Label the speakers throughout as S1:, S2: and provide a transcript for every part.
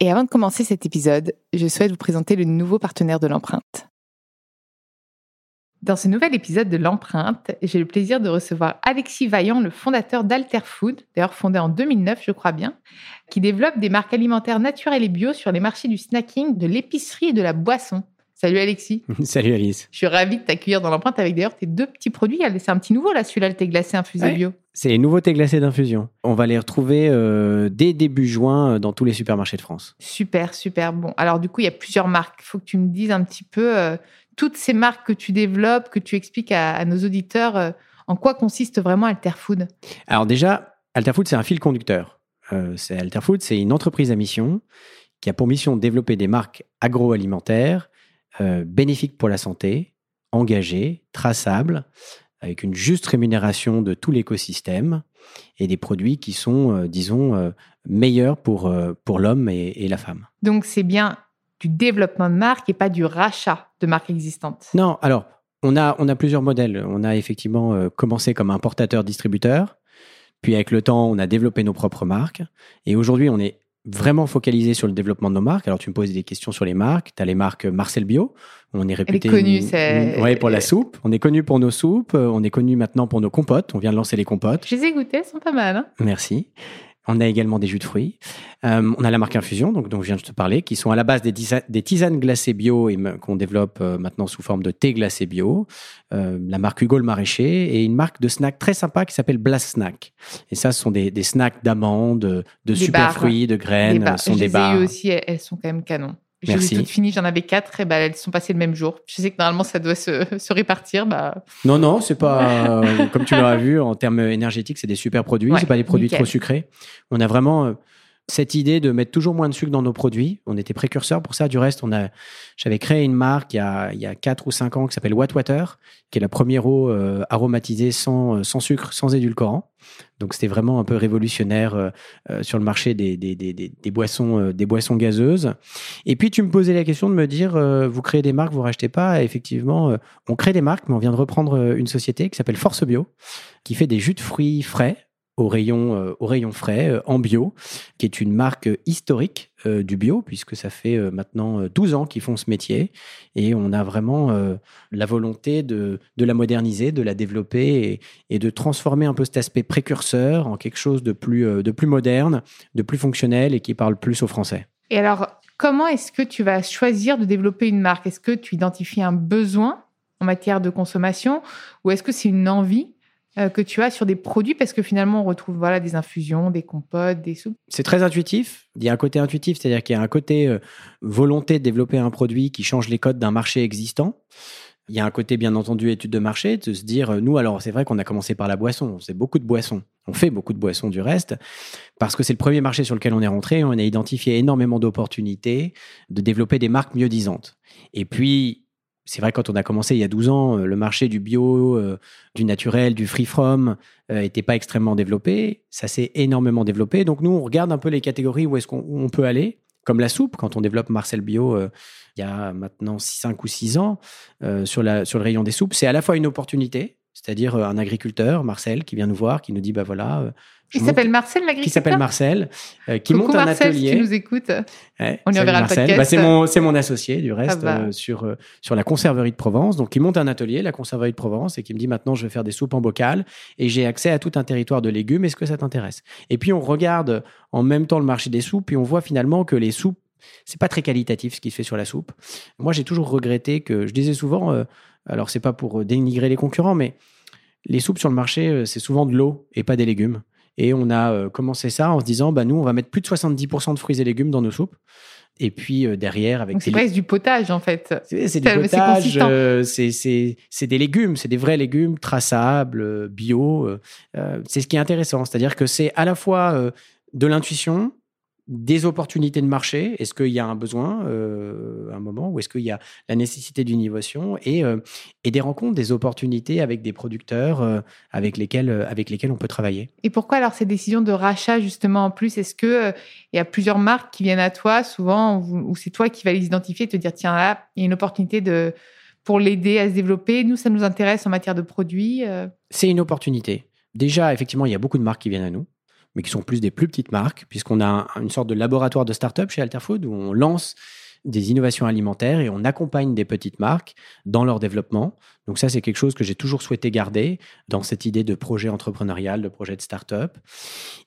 S1: Et avant de commencer cet épisode, je souhaite vous présenter le nouveau partenaire de l'empreinte. Dans ce nouvel épisode de l'empreinte, j'ai le plaisir de recevoir Alexis Vaillant, le fondateur d'Alterfood, d'ailleurs fondé en 2009, je crois bien, qui développe des marques alimentaires naturelles et bio sur les marchés du snacking, de l'épicerie et de la boisson. Salut Alexis.
S2: Salut Alice.
S1: Je suis ravie de t'accueillir dans l'empreinte avec d'ailleurs tes deux petits produits. C'est un petit nouveau là, celui-là, le thé glacé infusé bio.
S2: C'est les nouveaux thés glacés d'infusion. On va les retrouver euh, dès début juin euh, dans tous les supermarchés de France.
S1: Super, super. Bon, alors du coup, il y a plusieurs marques. Il faut que tu me dises un petit peu euh, toutes ces marques que tu développes, que tu expliques à, nos auditeurs, en quoi consiste vraiment Alterfood.
S2: Alors déjà, Alterfood, c'est un fil conducteur. c'est Alterfood, c'est une entreprise à mission qui a pour mission de développer des marques agroalimentaires euh, bénéfique pour la santé, engagé, traçable, avec une juste rémunération de tout l'écosystème et des produits qui sont, euh, disons, euh, meilleurs pour, pour l'homme et, la femme.
S1: Donc c'est bien du développement de marque et pas du rachat de marques existantes.
S2: Non, alors on a, on a plusieurs modèles. On a effectivement commencé comme importateur-distributeur, puis avec le temps on a développé nos propres marques et aujourd'hui on est vraiment focalisé sur le développement de nos marques. Alors, tu me poses des questions sur les marques. Tu as les marques Marcel Bio. On est réputé.
S1: connu, c'est.
S2: Ouais, pour la soupe. On est connu pour nos soupes. On est connu maintenant pour nos compotes. On vient de lancer les compotes.
S1: Je les ai goûtées, elles sont pas mal. Hein.
S2: Merci. On a également des jus de fruits. Euh, on a la marque Infusion, donc dont je viens de te parler, qui sont à la base des, des tisanes glacées bio et qu'on développe euh, maintenant sous forme de thé glacé bio. Euh, la marque Hugo le Maraîcher et une marque de snack très sympa qui s'appelle Blast Snack. Et ça, ce sont des, des snacks d'amandes, de super fruits, de graines.
S1: Des
S2: sont des
S1: barres. aussi, elles sont quand même canon. J'ai toutes finies, j'en avais quatre et bah, elles sont passées le même jour. Je sais que normalement ça doit se, se répartir. Bah...
S2: Non, non, c'est pas, euh, comme tu l'auras vu, en termes énergétiques, c'est des super produits, c'est pas des produits trop sucrés. On a vraiment euh, cette idée de mettre toujours moins de sucre dans nos produits. On était précurseurs pour ça. Du reste, on a, j'avais créé une marque il y a, il y a 4 ou 5 ans qui s'appelle What Water, qui est la première eau euh, aromatisée sans, sans sucre, sans édulcorant. Donc c'était vraiment un peu révolutionnaire euh, euh, sur le marché des, des, des, des boissons, euh, des boissons gazeuses. Et puis tu me posais la question de me dire, vous créez des marques, vous rachetez pas. effectivement, on crée des marques, mais on vient de reprendre une société qui s'appelle Force Bio, qui fait des jus de fruits frais au rayon, euh, au rayon frais, euh, en bio, qui est une marque historique euh, du bio, puisque ça fait maintenant 12 ans qu'ils font ce métier. Et on a vraiment la volonté de, de, la moderniser, de la développer et, de transformer un peu cet aspect précurseur en quelque chose de plus, de plus moderne, de plus fonctionnel et qui parle plus aux Français.
S1: Et alors, comment est-ce que tu vas choisir de développer une marque? Est-ce que tu identifies un besoin en matière de consommation? Ou est-ce que c'est une envie? Que tu as sur des produits parce que finalement on retrouve voilà des infusions, des compotes, des soupes.
S2: C'est très intuitif. Il y a un côté intuitif, c'est-à-dire qu'il y a un côté euh, volonté de développer un produit qui change les codes d'un marché existant. Il y a un côté bien entendu étude de marché, de se dire euh, nous alors c'est vrai qu'on a commencé par la boisson, on fait beaucoup de boissons, on fait beaucoup de boissons du reste parce que c'est le premier marché sur lequel on est rentré, on a identifié énormément d'opportunités de développer des marques mieux disantes. Et puis c'est vrai, quand on a commencé il y a 12 ans, euh, le marché du bio, euh, du naturel, du free from n'était euh, pas extrêmement développé. Ça s'est énormément développé. Donc, nous, on regarde un peu les catégories où est-ce qu'on peut aller, comme la soupe. Quand on développe Marcel Bio il y a maintenant 5 ou 6 ans sur, la, sur le rayon des soupes, c'est à la fois une opportunité, c'est-à-dire un agriculteur, Marcel, qui vient nous voir, qui nous dit bah voilà,
S1: il s'appelle Marcel, l'agriculteur
S2: Qui s'appelle Marcel, euh, qui monte un
S1: Marcel,
S2: atelier.
S1: Si tu nous écoutes, on lui enverra le podcast.
S2: Bah, c'est mon, mon associé, du reste, euh, sur, euh, sur la conserverie de Provence. Donc, il monte un atelier, la conserverie de Provence, et qui me dit maintenant, je vais faire des soupes en bocal, et j'ai accès à tout un territoire de légumes. Est-ce que ça t'intéresse? Et puis, on regarde en même temps le marché des soupes, et on voit finalement que les soupes, c'est pas très qualitatif ce qui se fait sur la soupe. Moi, j'ai toujours regretté que, je disais souvent, alors c'est pas pour dénigrer les concurrents, mais les soupes sur le marché, c'est souvent de l'eau et pas des légumes. Et on a euh, commencé ça en se disant, bah, nous, on va mettre plus de 70% de fruits et légumes dans nos soupes. Et puis euh, derrière, avec.
S1: c'est presque du potage en fait.
S2: C'est du potage, euh, c'est des légumes, c'est des vrais légumes traçables, bio. c'est ce qui est intéressant. C'est-à-dire que c'est à la fois de l'intuition, des opportunités de marché? Est-ce qu'il y a un besoin euh, à un moment? Ou est-ce qu'il y a la nécessité d'innovation? Et, euh, et des rencontres, des opportunités avec des producteurs euh, avec, lesquels, avec lesquels on peut travailler.
S1: Et pourquoi alors ces décisions de rachat justement en plus? Est-ce qu'il il y a plusieurs marques qui viennent à toi souvent ou, c'est toi qui vas les identifier et te dire tiens là, il y a une opportunité de, pour l'aider à se développer? Nous, ça nous intéresse en matière de produits.
S2: C'est une opportunité. Déjà, effectivement, il y a beaucoup de marques qui viennent à nous mais qui sont plus des plus petites marques, puisqu'on a une sorte de laboratoire de start-up chez Alterfood où on lance des innovations alimentaires et on accompagne des petites marques dans leur développement. Donc ça, c'est quelque chose que j'ai toujours souhaité garder dans cette idée de projet entrepreneurial, de projet de start-up.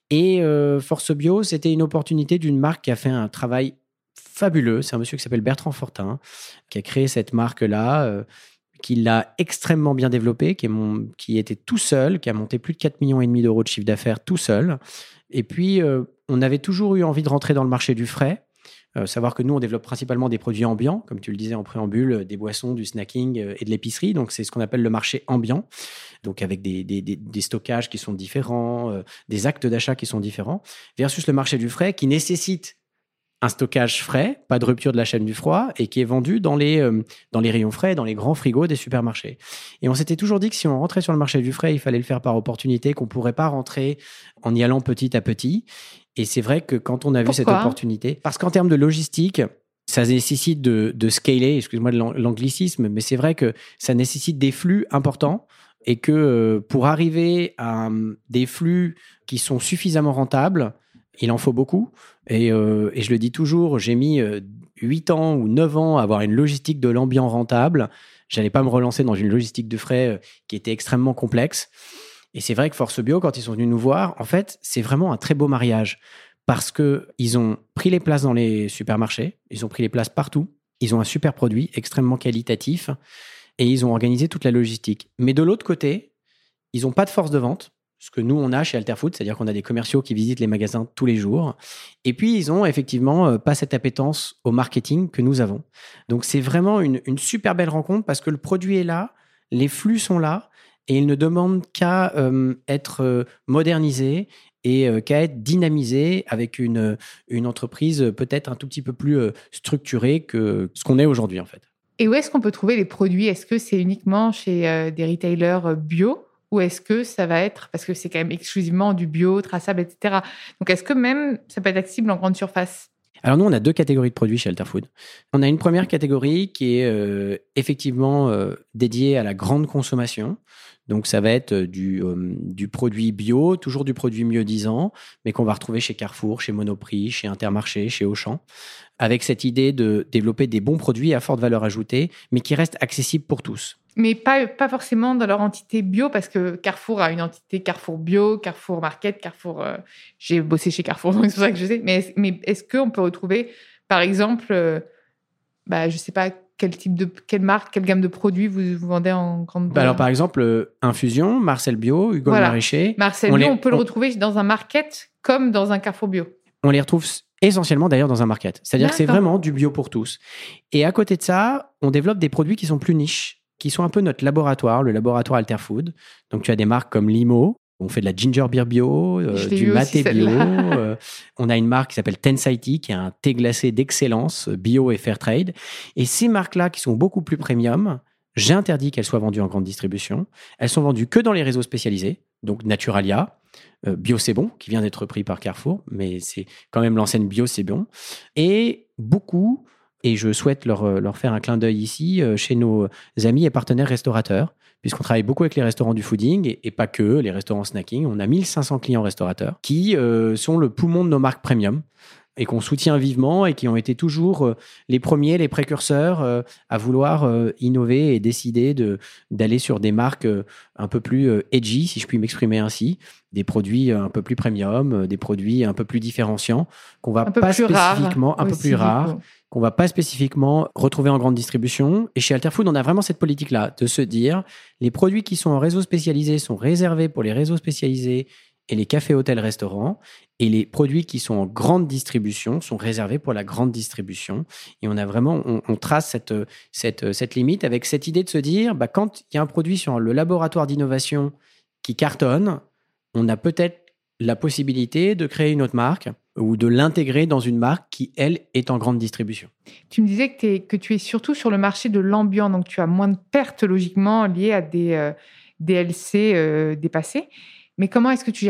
S2: Et euh, Force Bio, c'était une opportunité d'une marque qui a fait un travail fabuleux. C'est un monsieur qui s'appelle Bertrand Fortin, qui a créé cette marque-là, euh, qui l'a extrêmement bien développé, qui, était tout seul, qui a monté plus de 4 millions et demi d'euros de chiffre d'affaires tout seul. Et puis, euh, on avait toujours eu envie de rentrer dans le marché du frais. Euh, savoir que nous, on développe principalement des produits ambiants, comme tu le disais en préambule, des boissons, du snacking euh, et de l'épicerie. Donc, c'est ce qu'on appelle le marché ambiant. Donc, avec des, des, des stockages qui sont différents, des actes d'achat qui sont différents, versus le marché du frais qui nécessite un stockage frais, pas de rupture de la chaîne du froid, et qui est vendu dans les, euh, dans les rayons frais, dans les grands frigos des supermarchés. Et on s'était toujours dit que si on rentrait sur le marché du frais, il fallait le faire par opportunité, qu'on ne pourrait pas rentrer en y allant petit à petit. Et c'est vrai que quand on a vu cette opportunité, parce qu'en termes de logistique, ça nécessite de, de scaler, excuse-moi de l'anglicisme, mais c'est vrai que ça nécessite des flux importants et que euh, pour arriver à hum, des flux qui sont suffisamment rentables, il en faut beaucoup. Euh, et, je le dis toujours, j'ai mis 8 euh, ans ou 9 ans à avoir une logistique de l'ambiant rentable. J'allais pas me relancer dans une logistique de frais euh, qui était extrêmement complexe. Et c'est vrai que Force Bio, quand ils sont venus nous voir, en fait, c'est vraiment un très beau mariage parce que ils ont pris les places dans les supermarchés, ils ont pris les places partout, ils ont un super produit extrêmement qualitatif et ils ont organisé toute la logistique. Mais de l'autre côté, ils n'ont pas de force de vente ce que nous on a chez Alterfood, c'est-à-dire qu'on a des commerciaux qui visitent les magasins tous les jours. Et puis ils ont effectivement euh, pas cette appétence au marketing que nous avons. Donc c'est vraiment une, super belle rencontre parce que le produit est là, les flux sont là et ils ne demandent qu'à euh, être euh, modernisés et qu'à être dynamisés avec une, une entreprise peut-être un tout petit peu plus structurée que ce qu'on est aujourd'hui en fait.
S1: Et où est-ce qu'on peut trouver les produits? Est-ce que c'est uniquement chez des retailers bio? Ou est-ce que ça va être, parce que c'est quand même exclusivement du bio, traçable, etc. Donc est-ce que même ça peut être accessible en grande surface?
S2: Alors nous, on a deux catégories de produits chez Alterfood. On a une première catégorie qui est euh, effectivement euh, dédiée à la grande consommation. Donc ça va être euh, du, du produit bio, toujours du produit mieux disant, mais qu'on va retrouver chez Carrefour, chez Monoprix, chez Intermarché, chez Auchan, avec cette idée de développer des bons produits à forte valeur ajoutée, mais qui restent accessibles pour tous.
S1: Mais pas, pas forcément dans leur entité bio, parce que Carrefour a une entité Carrefour Bio, Carrefour Market, Carrefour. Euh, j'ai bossé chez Carrefour, donc c'est pour ça que je sais. Mais, mais est-ce qu'on peut retrouver, par exemple, euh, bah, je sais pas, quel type de quelle marque, quelle gamme de produits vous, vendez en grande
S2: bah Alors par exemple, euh, Infusion, Marcel Bio, Hugo voilà. Maraîcher.
S1: Marcel Bio, on peut le retrouver dans un market comme dans un Carrefour Bio.
S2: On les retrouve essentiellement d'ailleurs dans un market. C'est-à-dire que c'est vraiment du bio pour tous. Et à côté de ça, on développe des produits qui sont plus niches qui sont un peu notre laboratoire, le laboratoire Alterfood. Donc, tu as des marques comme Limo, on fait de la ginger beer bio, euh, du maté bio. Euh, on a une marque qui s'appelle Tensaiti, qui est un thé glacé d'excellence, bio et fair trade. Et ces marques-là, qui sont beaucoup plus premium, j'ai interdit qu'elles soient vendues en grande distribution. Elles sont vendues que dans les réseaux spécialisés, donc Naturalia, euh, Bio C'est Bon, qui vient d'être pris par Carrefour, mais c'est quand même l'enseigne Bio C'est Bon. Et beaucoup et je souhaite leur, euh, leur faire un clin d'œil ici euh, chez nos amis et partenaires restaurateurs, puisqu'on travaille beaucoup avec les restaurants du fooding et, pas que, les restaurants snacking. On a 1500 clients restaurateurs qui euh, sont le poumon de nos marques premium et qu'on soutient vivement et qui ont été toujours les premiers, les précurseurs à vouloir innover et décider de, d'aller sur des marques un peu plus edgy, si je puis m'exprimer ainsi, des produits un peu plus premium, des produits un peu plus différenciants, qu'on va pas spécifiquement, un peu plus rares, qu'on va pas spécifiquement retrouver en grande distribution. Et chez Alterfood, on a vraiment cette politique-là de se dire les produits qui sont en réseau spécialisé sont réservés pour les réseaux spécialisés et les cafés, hôtels, restaurants. Et les produits qui sont en grande distribution sont réservés pour la grande distribution. Et on a vraiment, on, trace cette, cette, cette, limite avec cette idée de se dire, bah, quand il y a un produit sur le laboratoire d'innovation qui cartonne, on a peut-être la possibilité de créer une autre marque ou de l'intégrer dans une marque qui, elle, est en grande distribution.
S1: Tu me disais que, que tu es surtout sur le marché de l'ambiant, donc tu as moins de pertes logiquement liées à des euh, DLC euh, dépassés. Mais comment est-ce que tu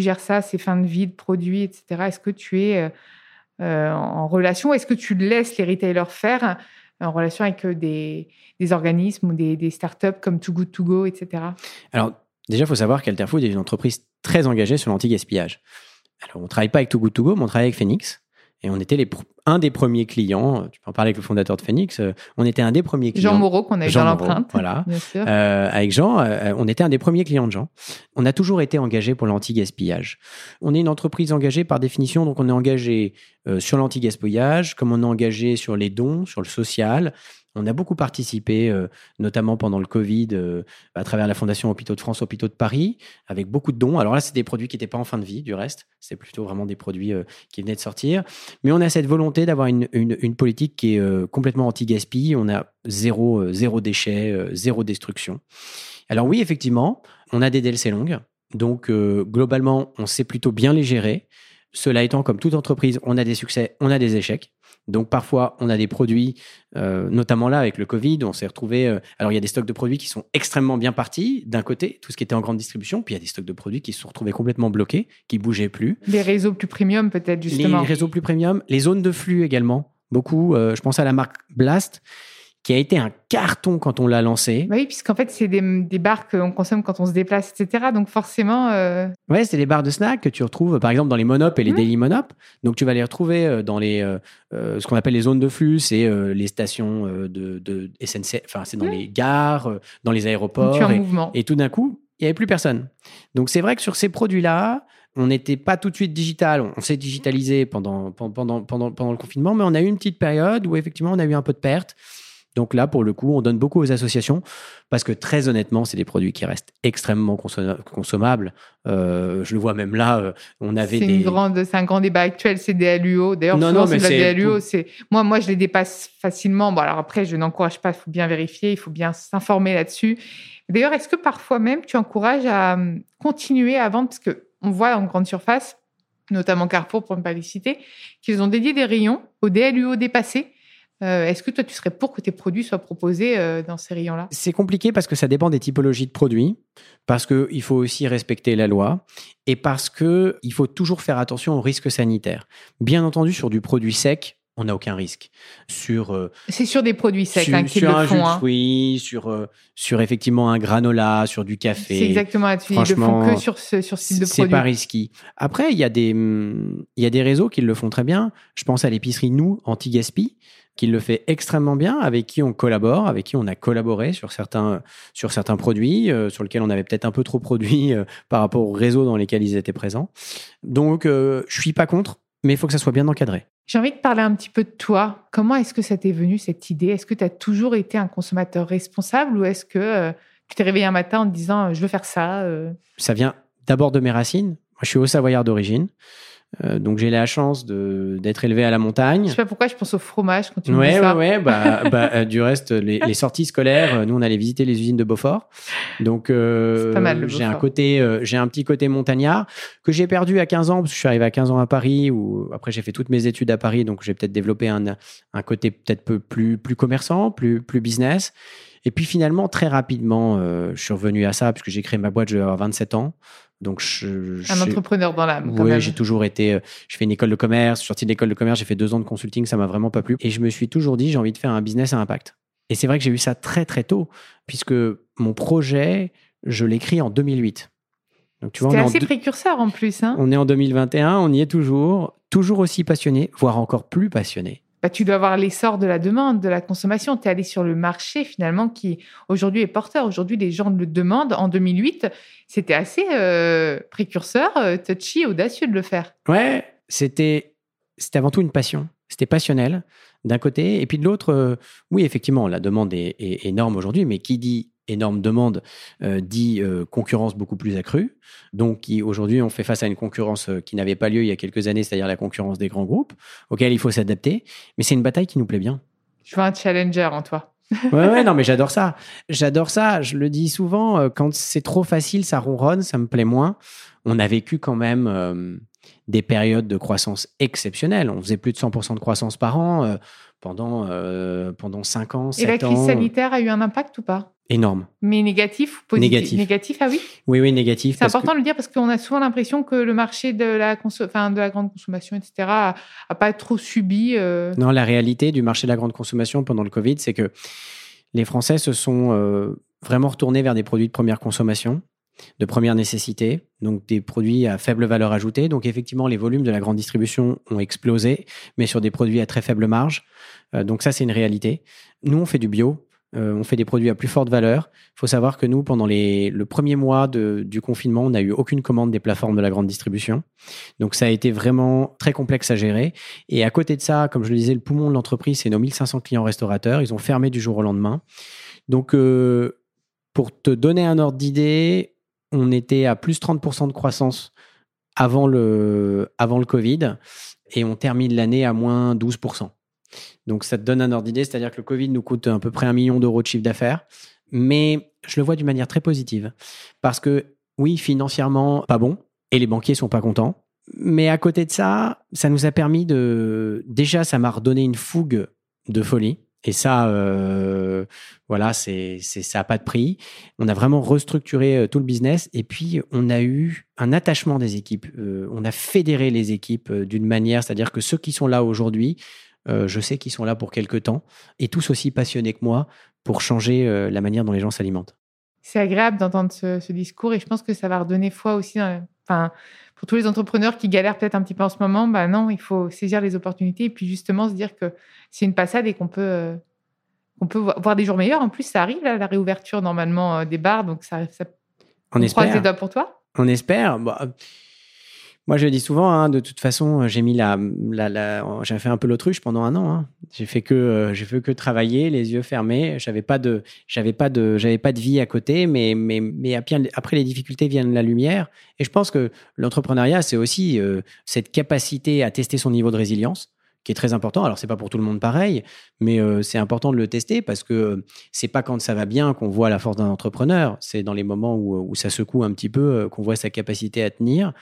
S1: gères, ça, ces fins de vie de produits, etc. Est-ce que tu es euh, en relation? Est-ce que tu laisses les retailers faire en relation avec des, organismes ou des, des, startups comme Too Good To Go, etc.
S2: Alors, déjà, il faut savoir qu'Alterfood est une entreprise très engagée sur l'anti-gaspillage. Alors, on ne travaille pas avec Too Good To Go, mais on travaille avec Phoenix. Et on était les, un des premiers clients, tu peux en parler avec le fondateur de Phoenix, euh, on était un des premiers clients.
S1: Jean Moreau, qu'on a eu dans l'empreinte.
S2: Voilà. Euh, avec Jean, euh, on était un des premiers clients de Jean. On a toujours été engagé pour l'anti-gaspillage. On est une entreprise engagée par définition, donc on est engagé sur l'anti-gaspillage, comme on est engagé sur les dons, sur le social, on a beaucoup participé, euh, notamment pendant le Covid, euh, à travers la Fondation Hôpitaux de France, Hôpitaux de Paris, avec beaucoup de dons. Alors là, c'est des produits qui n'étaient pas en fin de vie, du reste. C'est plutôt vraiment des produits euh, qui venaient de sortir. Mais on a cette volonté d'avoir une, politique qui est complètement anti-gaspi. On a zéro, zéro déchet, zéro destruction. Alors oui, effectivement, on a des DLC longues. Donc, globalement, on sait plutôt bien les gérer. Cela étant, comme toute entreprise, on a des succès, on a des échecs. Donc parfois, on a des produits, euh, notamment là avec le Covid, on s'est retrouvé. Euh, alors il y a des stocks de produits qui sont extrêmement bien partis d'un côté, tout ce qui était en grande distribution, puis il y a des stocks de produits qui se sont retrouvés complètement bloqués, qui bougeaient plus.
S1: Les réseaux plus premium peut-être justement.
S2: Les réseaux plus premium, les zones de flux également, beaucoup. Euh, je pense à la marque Blast qui a été un carton quand on l'a lancé.
S1: Oui, puisqu'en fait, c'est des, des bars qu'on consomme quand on se déplace, etc. Donc forcément. Euh...
S2: Ouais, c'est des bars de snack que tu retrouves, par exemple, dans les Monop et les mmh. Daily Monop. Donc tu vas les retrouver euh, dans les, euh, euh, ce qu'on appelle les zones de flux, c'est les stations de, de SNCF, enfin, c'est dans mmh. les gares, dans les aéroports.
S1: Tu es en mouvement.
S2: Et tout d'un coup, il n'y avait plus personne. Donc c'est vrai que sur ces produits-là, on n'était pas tout de suite digital. On s'est digitalisé pendant, pendant, pendant, pendant le confinement, mais on a eu une petite période où effectivement on a eu un peu de perte. Donc là, pour le coup, on donne beaucoup aux associations parce que très honnêtement, c'est des produits qui restent extrêmement consommables. Euh, je le vois même là, euh, on avait
S1: c'est
S2: des...
S1: c'est un grand débat actuel, c'est des LUO. D'ailleurs, non, non, mais c'est LUO. C'est moi, moi, je les dépasse facilement. Bon, alors après, je n'encourage pas. Il faut bien vérifier, il faut bien s'informer là-dessus. D'ailleurs, est-ce que parfois même tu encourages à hum, continuer à vendre? Parce que on voit en grande surface, notamment Carrefour pour ne pas les citer, qu'ils ont dédié des rayons aux DLUO dépassés euh, est-ce que toi, tu serais pour que tes produits soient proposés euh, dans ces rayons-là?
S2: C'est compliqué parce que ça dépend des typologies de produits, parce qu'il faut aussi respecter la loi et parce qu'il faut toujours faire attention aux risques sanitaires. Bien entendu, sur du produit sec, on n'a aucun risque. Sur, euh,
S1: c'est sur des produits secs
S2: sur,
S1: hein,
S2: sur
S1: un
S2: jus
S1: de
S2: hein. fruits, sur, sur effectivement un granola, sur du café.
S1: C'est exactement là-dessus. Ils ne font que sur ce, sur ce type de produit.
S2: C'est pas risqué. Après, il y, a des, il y a des réseaux qui le font très bien. Je pense à l'épicerie Nous, Anti-Gaspi, qui le fait extrêmement bien, avec qui on collabore, avec qui on a collaboré sur certains, sur certains produits, euh, sur lesquels on avait peut-être un peu trop produit euh, par rapport aux réseaux dans lesquels ils étaient présents. Donc, euh, je suis pas contre, mais il faut que ça soit bien encadré.
S1: J'ai envie de parler un petit peu de toi. Comment est-ce que ça t'est venu, cette idée? Est-ce que tu as toujours été un consommateur responsable ou est-ce que tu t'es réveillé un matin en te disant je veux faire ça
S2: Ça vient d'abord de mes racines. Moi, je suis haut savoyard d'origine. Euh, donc j'ai la chance d'être élevé à la montagne.
S1: Je sais pas pourquoi je pense au fromage quand tu me dis
S2: ça. Ouais, ouais, bah, bah euh, du reste, les, les, sorties scolaires, euh, nous on allait visiter les usines de Beaufort. Donc euh, j'ai un côté, j'ai un petit côté montagnard que j'ai perdu à 15 ans parce que je suis arrivé à 15 ans à Paris. Ou après j'ai fait toutes mes études à Paris, donc j'ai peut-être développé un, un côté peut-être peu plus plus commerçant, plus plus business. Et puis finalement, très rapidement, je suis revenu à ça puisque j'ai créé ma boîte, je vais avoir 27 ans. Donc, je,
S1: un entrepreneur dans l'âme.
S2: Oui, j'ai toujours été. Euh, je fais une école de commerce. Je suis sorti de l'école de commerce. J'ai fait deux ans de consulting. Ça m'a vraiment pas plu. Et je me suis toujours dit, j'ai envie de faire un business à impact. Et c'est vrai que j'ai eu ça très très tôt, puisque mon projet, je l'écris en 2008.
S1: Donc tu vois, on assez précurseur en plus. Hein
S2: on est en 2021, on y est toujours, toujours aussi passionné, voire encore plus passionné.
S1: Bah, tu dois avoir l'essor de la demande, de la consommation. Tu es allé sur le marché finalement qui aujourd'hui est porteur. Aujourd'hui, les gens le demandent. En 2008, c'était assez euh, précurseur, euh, touchy, audacieux de le faire.
S2: Ouais, c'était c'était avant tout une passion. C'était passionnel d'un côté, et puis de l'autre, euh, oui, effectivement, la demande est énorme aujourd'hui, mais qui dit énorme demande euh, dit euh, concurrence beaucoup plus accrue. Donc aujourd'hui, on fait face à une concurrence euh, qui n'avait pas lieu il y a quelques années, c'est-à-dire la concurrence des grands groupes, auxquels il faut s'adapter. Mais c'est une bataille qui nous plaît bien.
S1: Je veux un challenger en toi.
S2: ouais, ouais, non, mais j'adore ça. J'adore ça. Je le dis souvent, quand c'est trop facile, ça ronronne, ça me plaît moins. On a vécu quand même des périodes de croissance exceptionnelles. On faisait plus de 100% de croissance par an pendant, pendant 5 ans, 7 ans.
S1: Et la crise sanitaire a eu un impact ou pas?
S2: Énorme.
S1: Mais négatif ou positif?
S2: Négatif.
S1: Négatif, ah oui?
S2: Oui, oui, négatif.
S1: C'est important de le dire parce qu'on a souvent l'impression que le marché de la, enfin, de la grande consommation, etc., a, pas trop subi. Euh.
S2: Non, la réalité du marché de la grande consommation pendant le Covid, c'est que les Français se sont vraiment retournés vers des produits de première consommation de première nécessité, donc des produits à faible valeur ajoutée. Donc effectivement, les volumes de la grande distribution ont explosé, mais sur des produits à très faible marge. Euh, donc ça, c'est une réalité. Nous, on fait du bio. Euh, on fait des produits à plus forte valeur. Il faut savoir que nous, pendant le premier mois du confinement, on n'a eu aucune commande des plateformes de la grande distribution. Donc ça a été vraiment très complexe à gérer. Et à côté de ça, comme je le disais, le poumon de l'entreprise, c'est nos 1500 clients restaurateurs. Ils ont fermé du jour au lendemain. Donc euh, pour te donner un ordre d'idée, on était à plus 30% de croissance avant le, avant le Covid et on termine l'année à moins 12%. Donc ça te donne un ordre d'idée, c'est-à-dire que le Covid nous coûte à peu près un million d'euros de chiffre d'affaires, mais je le vois d'une manière très positive. Parce que oui, financièrement, pas bon, et les banquiers sont pas contents. Mais à côté de ça, ça nous a permis de... Déjà, ça m'a redonné une fougue de folie. Et ça, euh, voilà, c'est, ça n'a pas de prix. On a vraiment restructuré euh, tout le business et puis on a eu un attachement des équipes. Euh, on a fédéré les équipes d'une manière, c'est-à-dire que ceux qui sont là aujourd'hui, je sais qu'ils sont là pour quelque temps et tous aussi passionnés que moi pour changer la manière dont les gens s'alimentent.
S1: C'est agréable d'entendre ce, discours et je pense que ça va redonner foi aussi. enfin, pour tous les entrepreneurs qui galèrent peut-être un petit peu en ce moment, bah non, il faut saisir les opportunités et puis justement se dire que c'est une passade et qu'on peut, euh, peut voir des jours meilleurs. En plus, ça arrive, la réouverture normalement euh, des bars, donc ça, ça
S2: on, on espère.
S1: les doigts pour toi.
S2: On espère. Bah, moi, je le dis souvent, hein, de toute façon, j'ai mis la, j'ai fait un peu l'autruche pendant un an. Hein. J'ai fait que, euh, j'ai fait que travailler, les yeux fermés. J'avais pas de, j'avais pas de, j'avais pas de vie à côté, mais, mais, mais après les difficultés viennent la lumière. Et je pense que l'entrepreneuriat, c'est aussi euh, cette capacité à tester son niveau de résilience qui est très important. Alors, c'est pas pour tout le monde pareil, mais euh, c'est important de le tester parce que euh, c'est pas quand ça va bien qu'on voit la force d'un entrepreneur. C'est dans les moments où, où, ça secoue un petit peu euh, qu'on voit sa capacité à tenir.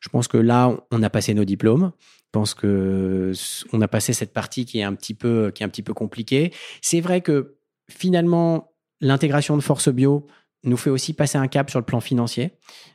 S2: Je pense que là, on a passé nos diplômes. Je pense que on a passé cette partie qui est un petit peu, qui est un petit peu compliquée. C'est vrai que finalement, l'intégration de Force Bio nous fait aussi passer un cap sur le plan financier,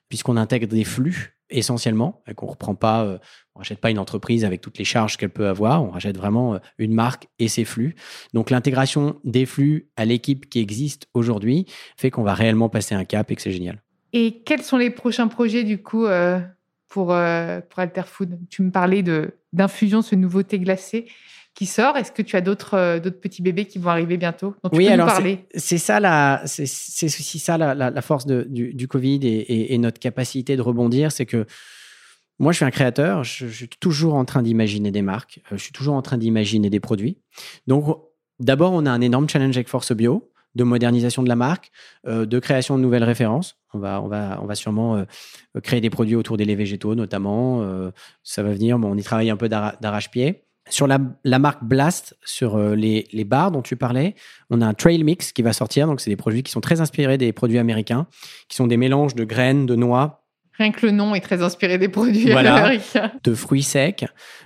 S2: puisqu'on intègre des flux essentiellement, et qu'on reprend pas, euh, on rachète pas une entreprise avec toutes les charges qu'elle peut avoir, on rachète vraiment euh, une marque et ses flux. Donc l'intégration des flux à l'équipe qui existe aujourd'hui fait qu'on va réellement passer un cap et que c'est génial.
S1: Et quels sont les prochains projets du coup euh, pour, pour Alterfood? Tu me parlais de d'infusion, ce nouveau thé glacé qui sort. Est-ce que tu as d'autres euh, d'autres petits bébés qui vont arriver bientôt dont tu
S2: Oui,
S1: peux
S2: alors c'est ça la c'est aussi ça la, la, force de, du, du, Covid et, et, notre capacité de rebondir, c'est que moi, je suis un créateur. Je, suis toujours en train d'imaginer des marques. Euh, je suis toujours en train d'imaginer des produits. Donc, d'abord, on a un énorme challenge avec Force Bio de modernisation de la marque, euh, de création de nouvelles références. On va, on va, on va sûrement créer des produits autour des laits végétaux, notamment. ça va venir, mais on y travaille un peu d'arrache-pied. Sur la, marque Blast, sur euh, les, les, bars dont tu parlais, on a un Trail Mix qui va sortir. Donc, c'est des produits qui sont très inspirés des produits américains, qui sont des mélanges de graines, de noix.
S1: Rien que le nom est très inspiré des produits américains.
S2: De fruits secs.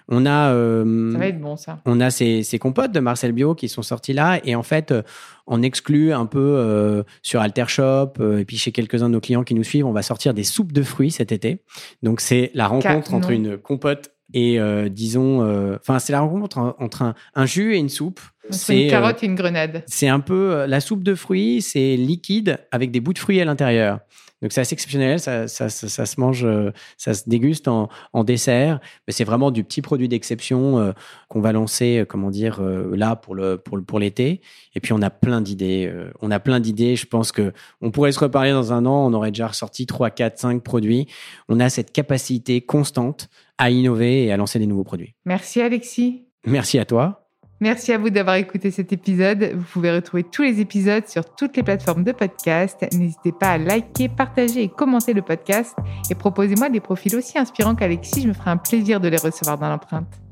S2: On a.
S1: Euh, ça va être bon, ça.
S2: On a ces, ces, compotes de Marcel Bio qui sont sortis là. Et en fait, euh, on exclut un peu sur Alter Shop et puis chez quelques-uns de nos clients qui nous suivent, on va sortir des soupes de fruits cet été. Donc, c'est la rencontre entre une compote et euh, disons, euh, enfin, c'est la rencontre entre un, jus et une soupe.
S1: C'est une carotte et une grenade.
S2: C'est un peu la soupe de fruits, c'est liquide avec des bouts de fruits à l'intérieur. Donc c'est assez exceptionnel, ça, ça, ça, se mange, ça se déguste en, en dessert, mais c'est vraiment du petit produit d'exception qu'on va lancer, comment dire, là pour le pour, pour l'été. Et puis on a plein d'idées, on a plein d'idées. Je pense que on pourrait se reparler dans un an, on aurait déjà ressorti 3, 4, 5 produits. On a cette capacité constante à innover et à lancer des nouveaux produits.
S1: Merci Alexis.
S2: Merci à toi.
S1: Merci à vous d'avoir écouté cet épisode. Vous pouvez retrouver tous les épisodes sur toutes les plateformes de podcast. N'hésitez pas à liker, partager et commenter le podcast. Et proposez-moi des profils aussi inspirants qu'Alexis. Je me ferai un plaisir de les recevoir dans l'empreinte.